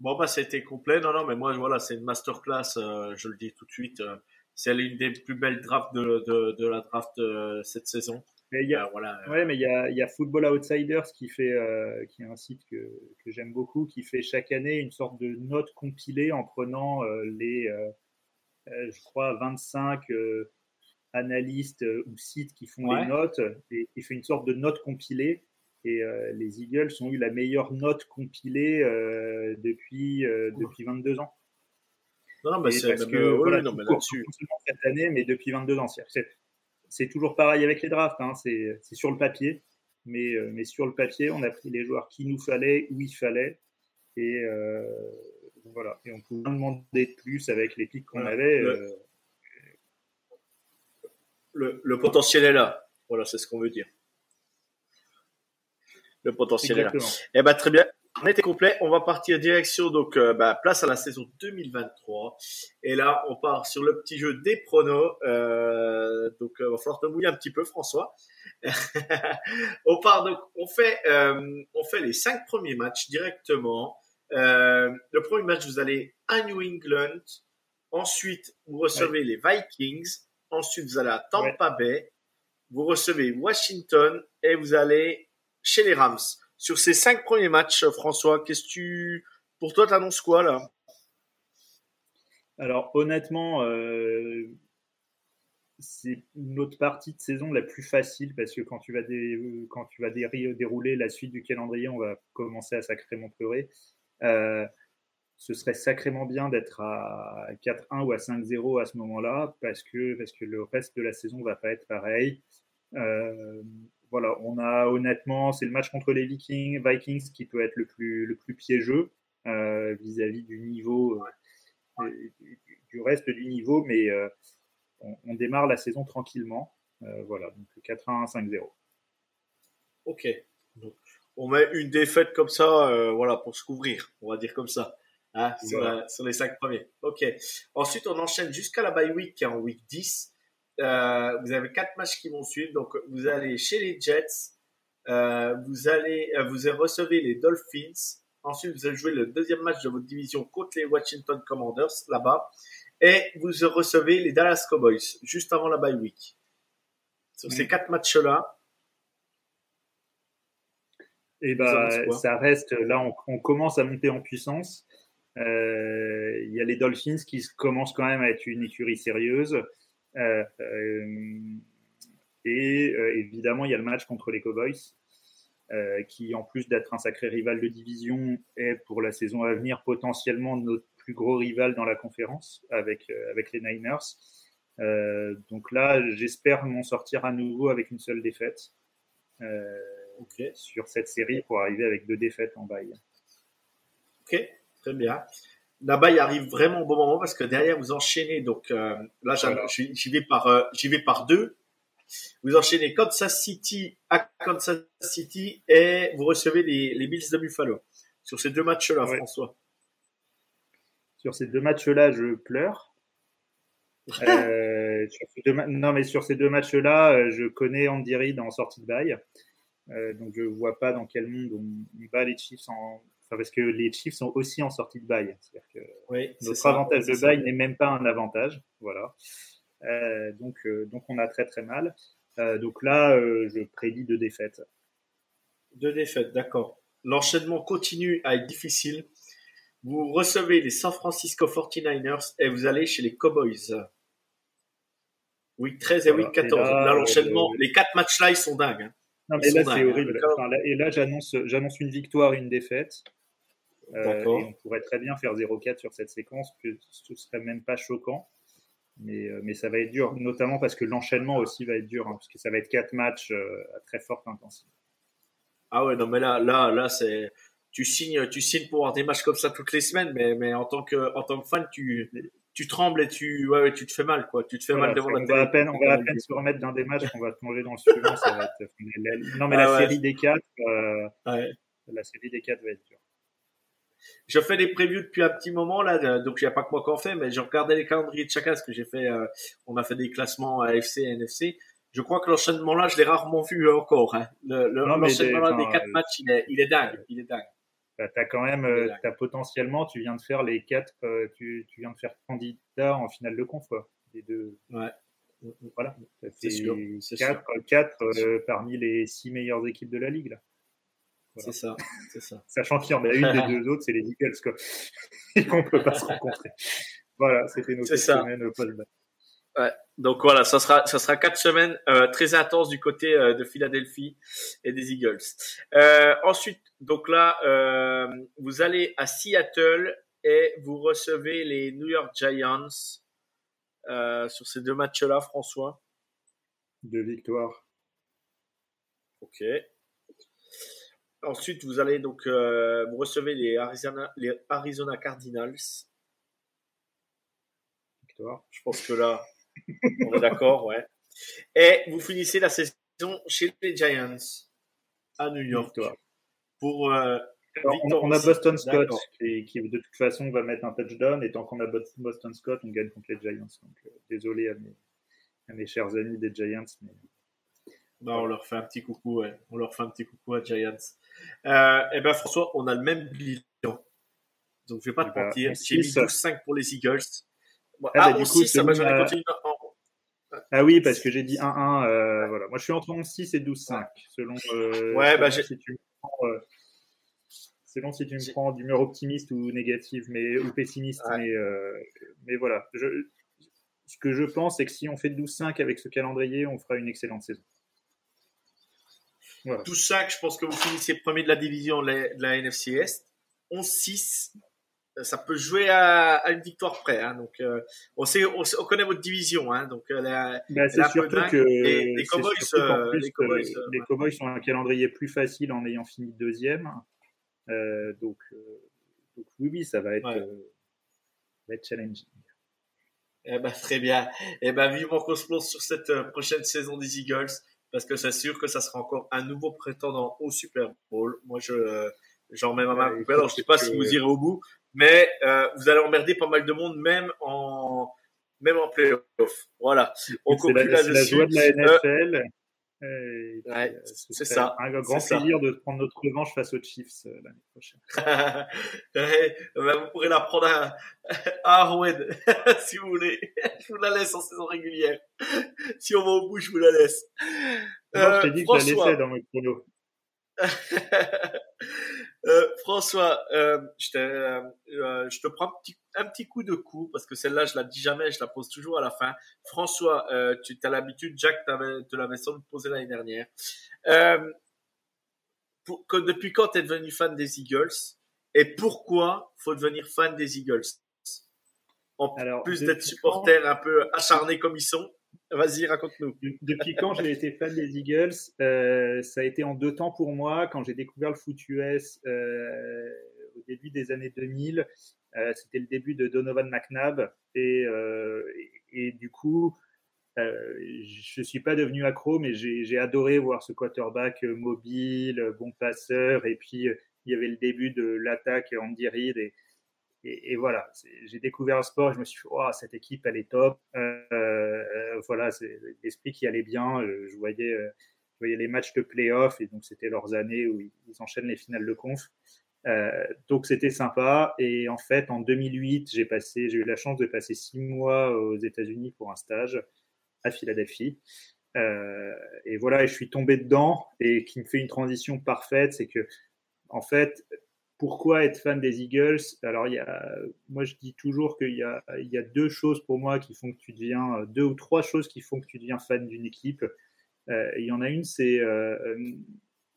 Bon, bah, c'était complet. Non, non, mais moi, voilà, c'est une masterclass, euh, je le dis tout de suite. Euh, c'est l'une des plus belles drafts de, de, la draft euh, cette saison. Mais il y a, euh, voilà. Ouais, mais il y a, il y a Football Outsiders qui fait, euh, qui est un site que, que j'aime beaucoup, qui fait chaque année une sorte de note compilée en prenant euh, les, euh, je crois, 25 euh, analystes ou sites qui font ouais. les notes et qui fait une sorte de note compilée. Et les Eagles ont eu la meilleure note compilée depuis, depuis 22 ans. Non, non, mais c'est parce que, euh, voilà, non, mais là-dessus. Cette année, mais depuis 22 ans. C'est toujours pareil avec les drafts. Hein, c'est sur le papier. Mais, euh, mais sur le papier, on a pris les joueurs qu'il nous fallait, où il fallait. Et euh, voilà. Et on pouvait demander de plus avec les pics qu'on voilà. avait. Le, euh, le, le, potentiel est là. Voilà, c'est ce qu'on veut dire. Le potentiel Exactement. est là. Eh ben, très bien. On était complet. On va partir direction donc euh, bah, place à la saison 2023. Et là, on part sur le petit jeu des pronos. Euh, donc, il euh, va falloir te mouiller un petit peu, François. on part donc, on fait, euh, on fait les cinq premiers matchs directement. Euh, le premier match, vous allez à New England. Ensuite, vous recevez ouais. les Vikings. Ensuite, vous allez à Tampa ouais. Bay. Vous recevez Washington et vous allez chez les Rams sur ces cinq premiers matchs, François, qu'est-ce que tu, pour toi, t'annonces quoi là? Alors honnêtement, euh, c'est notre partie de saison la plus facile parce que quand tu vas, dé... quand tu vas dé... dérouler la suite du calendrier, on va commencer à sacrément pleurer. Euh, ce serait sacrément bien d'être à 4-1 ou à 5-0 à ce moment-là parce que, parce que le reste de la saison va pas être pareil. Euh, voilà, on a honnêtement, c'est le match contre les Vikings, Vikings qui peut être le plus, le plus piégeux euh, vis-à-vis du niveau, euh, du, du, reste du niveau, mais euh, on, on, démarre la saison tranquillement. Euh, voilà, donc 4-1, 5-0. Ok. Donc, on met une défaite comme ça, euh, voilà, pour se couvrir, on va dire comme ça. Hein, sur, la, sur, les cinq premiers. Ok. Ensuite, on enchaîne jusqu'à la bye week qui est en week 10. Euh, vous avez quatre matchs qui vont suivre. Donc, vous allez chez les Jets, euh, vous allez, euh, vous recevez les Dolphins. Ensuite, vous allez jouer le deuxième match de votre division contre les Washington Commanders là-bas, et vous recevez les Dallas Cowboys juste avant la bye week. Sur mmh. ces quatre matchs-là. Et bah, ça reste là, on, on, commence à monter en puissance. Il y a les Dolphins qui commencent quand même à être une écurie sérieuse. Euh, euh, et euh, évidemment, il y a le match contre les Cowboys, qui, en plus d'être un sacré rival de division, est pour la saison à venir potentiellement notre plus gros rival dans la conférence avec, avec les Niners. Euh, donc là, j'espère m'en sortir à nouveau avec une seule défaite euh, okay. sur cette série pour arriver avec deux défaites en bail. Ok, très bien là-bas, il arrive vraiment au bon moment parce que derrière, vous enchaînez. Donc euh, là, voilà. j'y vais par euh, j'y vais par deux. Vous enchaînez Kansas City à Kansas City et vous recevez les, les Bills de Buffalo. Sur ces deux matchs-là, ouais. François. Sur ces deux matchs-là, je pleure. euh, sur deux non, mais sur ces deux matchs-là, je connais Andy Reid en sortie de bail. Donc je vois pas dans quel monde on, on bat les Chiefs en, parce que les Chiefs sont aussi en sortie de bail. C'est-à-dire que oui, notre avantage de bail n'est même pas un avantage. Voilà. Euh, donc, euh, donc on a très très mal. Euh, donc là, je prédis deux défaites. Deux défaites, d'accord. l'enchaînement continue à être difficile. Vous recevez les San Francisco 49ers et vous allez chez les Cowboys. Week 13 et week 14. Là, l'enchaînement, les quatre matchs là, ils sont dingues. Hein. Non, mais là, c'est hein. horrible. et là, j'annonce, j'annonce une victoire, une défaite. Euh, et on pourrait très bien faire 0-4 sur cette séquence, que ce serait même pas choquant. Mais, euh, mais ça va être dur, notamment parce que l'enchaînement aussi va être dur, hein, parce que ça va être quatre matchs euh, à très forte intensité. Ah ouais, non, mais là, là, là, c'est, tu signes, tu signes pour avoir des matchs comme ça toutes les semaines, mais, mais en tant que, en tant que fan, tu, tu trembles et tu, ouais, tu te fais mal, quoi. Tu te fais mal devant la on Va à peine, on va à peine se remettre d'un des matchs qu'on va plonger dans le suivant. ça va être... Non, mais la ah série des quatre, euh, la série des quatre va être dure. Je fais des previews depuis un petit moment là, donc il n'y a pas que moi qui en fais, mais j'ai regardé les calendriers de chacun, ce que j'ai fait. Euh, on a fait des classements AFC et NFC. Je crois que l'enchaînement là, je l'ai rarement vu encore. Hein. L'enchaînement des, quatre matchs, il est, il est dingue, il est dingue. Bah, as quand même, euh, as potentiellement, tu viens de faire les quatre, euh, tu, tu, viens de faire candidat en finale de conf, quoi. Les deux. Ouais. Voilà. C'est sûr. Quatre, quatre euh, parmi les six meilleures équipes de la ligue, là. C'est ça, c'est ça. Sachant qu'il y en a une des deux autres, c'est les Eagles, quoi. Et qu'on peut pas se rencontrer. Voilà, c'était nos semaines au post Ouais. Donc voilà, ça sera ça sera quatre semaines euh, très intenses du côté euh, de Philadelphie et des Eagles. Euh, ensuite, donc là, euh, vous allez à Seattle et vous recevez les New York Giants euh, sur ces deux matchs-là, François. Deux victoires. Ok. Ensuite, vous allez donc vous recevez les Arizona les Arizona Cardinals. Victoire. Je pense que là on est d'accord, ouais. Et vous finissez la saison chez les Giants à New York. Pour euh, on, a Boston Scott qui, de toute façon va mettre un touchdown et tant qu'on a Boston Scott, on gagne contre les Giants. Donc euh, désolé à mes, chers amis des Giants, mais on leur fait un petit coucou, ouais. On leur fait un petit coucou à Giants. Euh, eh ben François, on a le même bilan. Donc je vais pas te eh ben, mentir, j'ai mis 12-5 pour les Eagles. Ah, ah, bah, du coup, ça euh, Ah oui, parce que j'ai dit 1-1. Euh, voilà. Moi, je suis entre 11-6 et 12-5. Selon, euh, ouais, bah, si tu me prends, euh, selon si tu me prends d'humeur optimiste ou négative, mais, ou pessimiste. Mais, euh, mais voilà. Je, ce que je pense, c'est que si on fait 12-5 avec ce calendrier, on fera une excellente saison. Voilà. 12-5, je pense que vous finissez premier de la division de la NFC Est. 11-6, ça peut jouer à, une victoire près. Hein. donc, euh, on, sait, on, connaît votre division. Hein, donc, euh, bah, c'est surtout que les, Cowboys, euh, les, Cowboys, les Cowboys sont un calendrier plus facile en ayant fini deuxième. donc, donc, oui, oui, ça va être, va être challenging. Eh ben, très bien. Eh ben, vivement qu'on se plonge sur cette prochaine saison des Eagles, parce que c'est sûr que ça sera encore un nouveau prétendant au Super Bowl. Moi, je j'en mets ma main coupée. Alors, je sais pas si vous irez au bout, mais euh, vous allez emmerder pas mal de monde, même en même en playoff. Voilà. On conclut la joie de la NFL. Euh, ouais, c'est ça. Un grand plaisir de prendre notre revanche face aux Chiefs euh, l'année prochaine. ouais, ben, vous pourrez la prendre à, à Arwen, si vous voulez. Je vous la laisse en saison régulière. Si on va au bout, je vous la laisse. Moi, je t'ai dit que je la laissais dans mes chrono. Euh, François, euh, je, te, euh, je te prends un petit, un petit coup de coup parce que celle-là, je la dis jamais, je la pose toujours à la fin. François, tu as l'habitude, Jack te l'avait sans doute posé l'année dernière. Pour, que, depuis quand tu es devenu fan des Eagles? Et pourquoi faut devenir fan des Eagles? En plus d'être supporter un peu acharné comme ils sont, Vas-y, raconte-nous. Depuis quand j'ai été fan des Eagles euh, Ça a été en deux temps pour moi. Quand j'ai découvert le foot US euh, au début des années 2000, euh, c'était le début de Donovan McNabb. Et, du coup, je suis pas devenu accro, mais j'ai adoré voir ce quarterback mobile, bon passeur. Et puis, il y avait le début de l'attaque Andy Reid. Et, voilà, j'ai découvert le sport, je me suis dit, oh, cette équipe, elle est top. Euh, euh voilà, c'est l'esprit qui allait bien. Euh, je voyais, je voyais les matchs de playoff, et donc c'était leurs années où ils, enchaînent les finales de conf. Donc c'était sympa. Et en fait, en 2008, j'ai j'ai eu la chance de passer six mois aux États-Unis pour un stage à Philadelphie. Et voilà, et je suis tombé dedans et qui me fait une transition parfaite, c'est que en fait, pourquoi être fan des Eagles? Alors, y a, moi, je dis toujours qu'il y a, deux choses pour moi qui font que tu deviens, deux ou trois choses qui font que tu deviens fan d'une équipe. Euh, il y en a une, c'est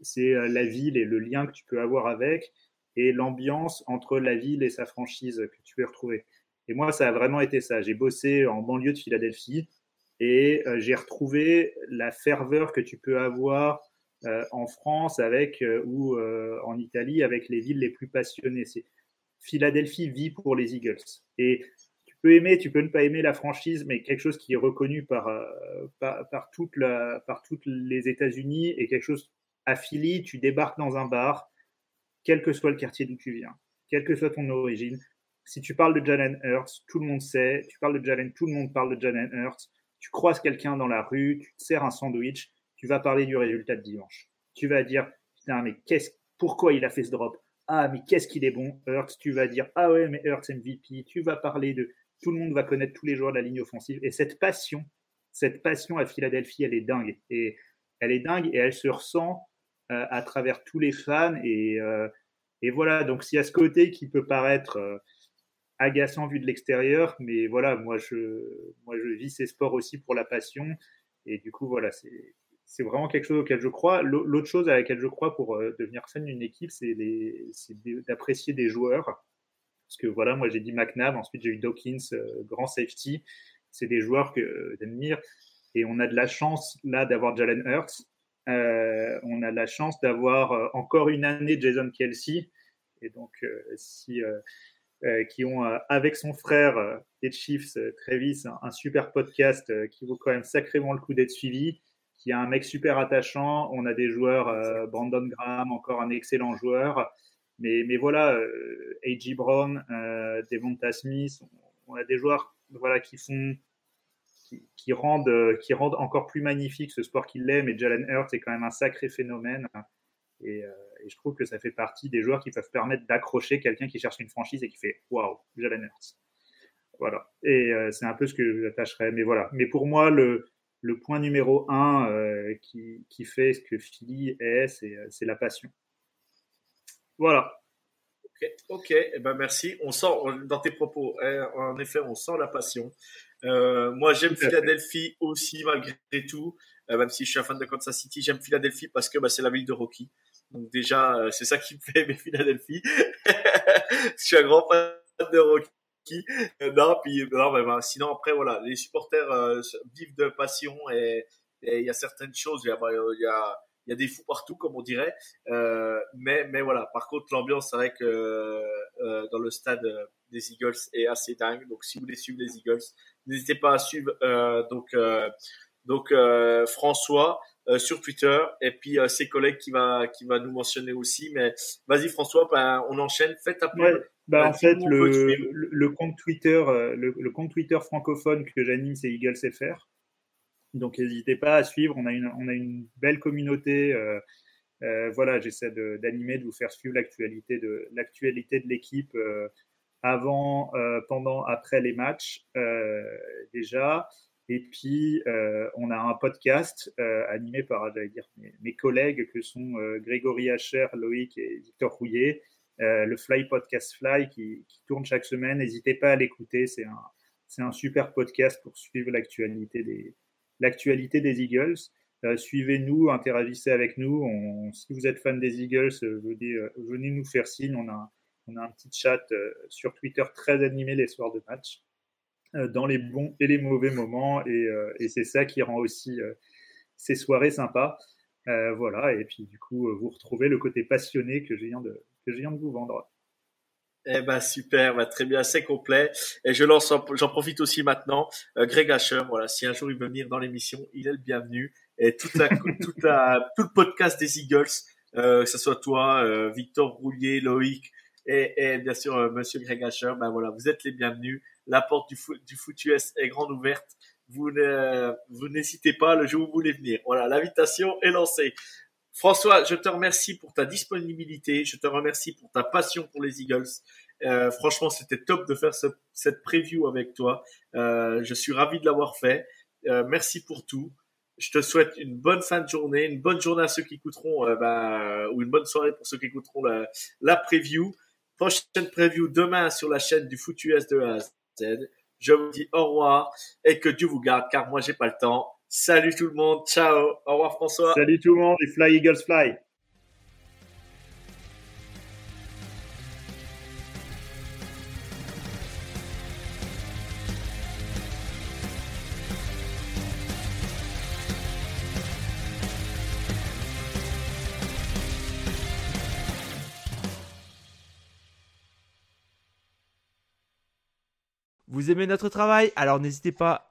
c'est la ville et le lien que tu peux avoir avec, et l'ambiance entre la ville et sa franchise que tu peux retrouver. Et moi, ça a vraiment été ça. J'ai bossé en banlieue de Philadelphie et j'ai retrouvé la ferveur que tu peux avoir euh, en France avec euh, ou euh, en Italie avec les villes les plus passionnées. C'est Philadelphie vit pour les Eagles. Et tu peux aimer, tu peux ne pas aimer la franchise, mais quelque chose qui est reconnu par, par toutes les États-Unis et quelque chose à Philly, tu débarques dans un bar, quel que soit le quartier d'où tu viens, quelle que soit ton origine. Si tu parles de Jalen Hurts, tout le monde sait. Tu parles de Jalen, tout le monde parle de Jalen Hurts. Tu croises quelqu'un dans la rue, tu te sers un sandwich tu vas parler du résultat de dimanche. Tu vas dire, putain, mais pourquoi il a fait ce drop? Ah, mais qu'est-ce qu'il est bon, Hurts. Tu vas dire, ah ouais, mais Hurts MVP. Tu vas parler de, tout le monde va connaître tous les joueurs de la ligne offensive. Et cette passion, cette passion à Philadelphie, elle est dingue. Et elle est dingue et elle se ressent euh, à travers tous les fans. Et, euh, et voilà, donc s'il y a ce côté qui peut paraître euh, agaçant vu de l'extérieur, mais voilà, moi je, moi je vis ces sports aussi pour la passion. Et du coup, voilà, c'est c'est vraiment quelque chose auquel je crois. L'autre chose à laquelle je crois pour euh, devenir fan d'une équipe, c'est d'apprécier des joueurs. Parce que voilà, moi j'ai dit McNabb, ensuite j'ai eu Dawkins, euh, grand safety. C'est des joueurs que euh, j'admire. Et on a de la chance là d'avoir Jalen Hurts. on a de la chance d'avoir encore une année Jason Kelsey. Et donc, si, qui ont avec son frère des Chiefs, Travis, un, un super podcast qui vaut quand même sacrément le coup d'être suivi qui a un mec super attachant. On a des joueurs, euh, Brandon Graham, encore un excellent joueur. Mais, mais voilà, euh, A.J. Brown, euh, Devonta Smith, on a des joueurs voilà, qui font. Qui, rendent, euh, qui rendent encore plus magnifique ce sport qu'il est, mais Jalen Hurts est quand même un sacré phénomène. Et, et, je trouve que ça fait partie des joueurs qui peuvent permettre d'accrocher quelqu'un qui cherche une franchise et qui fait Waouh, Jalen Hurts. Voilà. Et c'est un peu ce que j'attacherais. Mais voilà. Mais pour moi, le, le point numéro un euh, qui, qui, fait ce que Philly est, c'est, euh, c'est la passion. Voilà. Ok, ok. Eh ben merci. On sent dans tes propos, hein, en effet, on sent la passion. Euh, moi, j'aime Philadelphie aussi, malgré tout. Euh, même si je suis un fan de Kansas City, j'aime Philadelphie parce que bah, c'est la ville de Rocky. Donc déjà, c'est ça qui me fait aimer Philadelphie. je suis un grand fan de Rocky qui euh, non puis non mais ben, sinon après voilà les supporters euh, vivent de passion et il y a certaines choses il y a il y a y a des fous partout comme on dirait euh, mais mais voilà. Par contre l'ambiance c'est vrai que euh, dans le stade des Eagles est assez dingue. Donc si vous voulez suivre les Eagles n'hésitez pas à suivre donc donc François sur Twitter et puis ses collègues qui va qui va nous mentionner aussi. Mais vas-y François ben, on enchaîne. Faites ta pub bah, en fait, le, le, compte Twitter, euh, le, compte Twitter francophone que j'anime, c'est Eagles FR. Donc, n'hésitez pas à suivre. On a une, on a une belle communauté. Euh, euh, voilà, j'essaie d'animer, de, vous faire suivre l'actualité de l'actualité de l'équipe avant, pendant, après les matchs déjà. Et puis, on a un podcast animé par, dire, mes, mes, collègues que sont Grégory Hacher, Loïc et Victor Rouillet. Euh, le Fly Podcast Fly qui, tourne chaque semaine. N'hésitez pas à l'écouter. C'est un, c'est un super podcast pour suivre l'actualité des, l'actualité des Eagles. Euh, suivez-nous, interagissez avec nous. si vous êtes fan des Eagles, euh, venez, nous faire signe. On a, on a un petit chat sur Twitter très animé les soirs de match, dans les bons et les mauvais moments. Et, c'est ça qui rend aussi ces soirées sympas. voilà, et puis du coup, vous retrouvez le côté passionné que je viens de, que je viens de vous vendre. Eh ben super, bah, très bien, c'est complet. Et je lance, j'en profite aussi maintenant. Euh, Greg Asher, voilà, si un jour il veut venir dans l'émission, il est le bienvenu. Et tout le podcast des Eagles, euh, que ce soit toi, euh, Victor Roulier, Loïc et, bien sûr Monsieur Greg Asher, ben voilà, vous êtes les bienvenus. La porte du foot, US est grande ouverte. Vous n'hésitez pas le jour où vous voulez venir. Voilà, l'invitation est lancée. François, je te remercie pour ta disponibilité, je te remercie pour ta passion pour les Eagles. Euh, franchement, c'était top de faire ce, cette preview avec toi. Euh, je suis ravi de l'avoir fait. Euh, merci pour tout. je te souhaite une bonne fin de journée, une bonne journée à ceux qui écouteront, bah, ou une bonne soirée pour ceux qui écouteront la, la preview. Prochaine preview demain sur la chaîne du Foot US de A. Je vous dis au revoir et que Dieu vous garde car moi j'ai pas le temps. Salut tout le monde, ciao, au revoir François. Salut tout le monde et Fly Eagles Fly. Vous aimez notre travail? Alors n'hésitez pas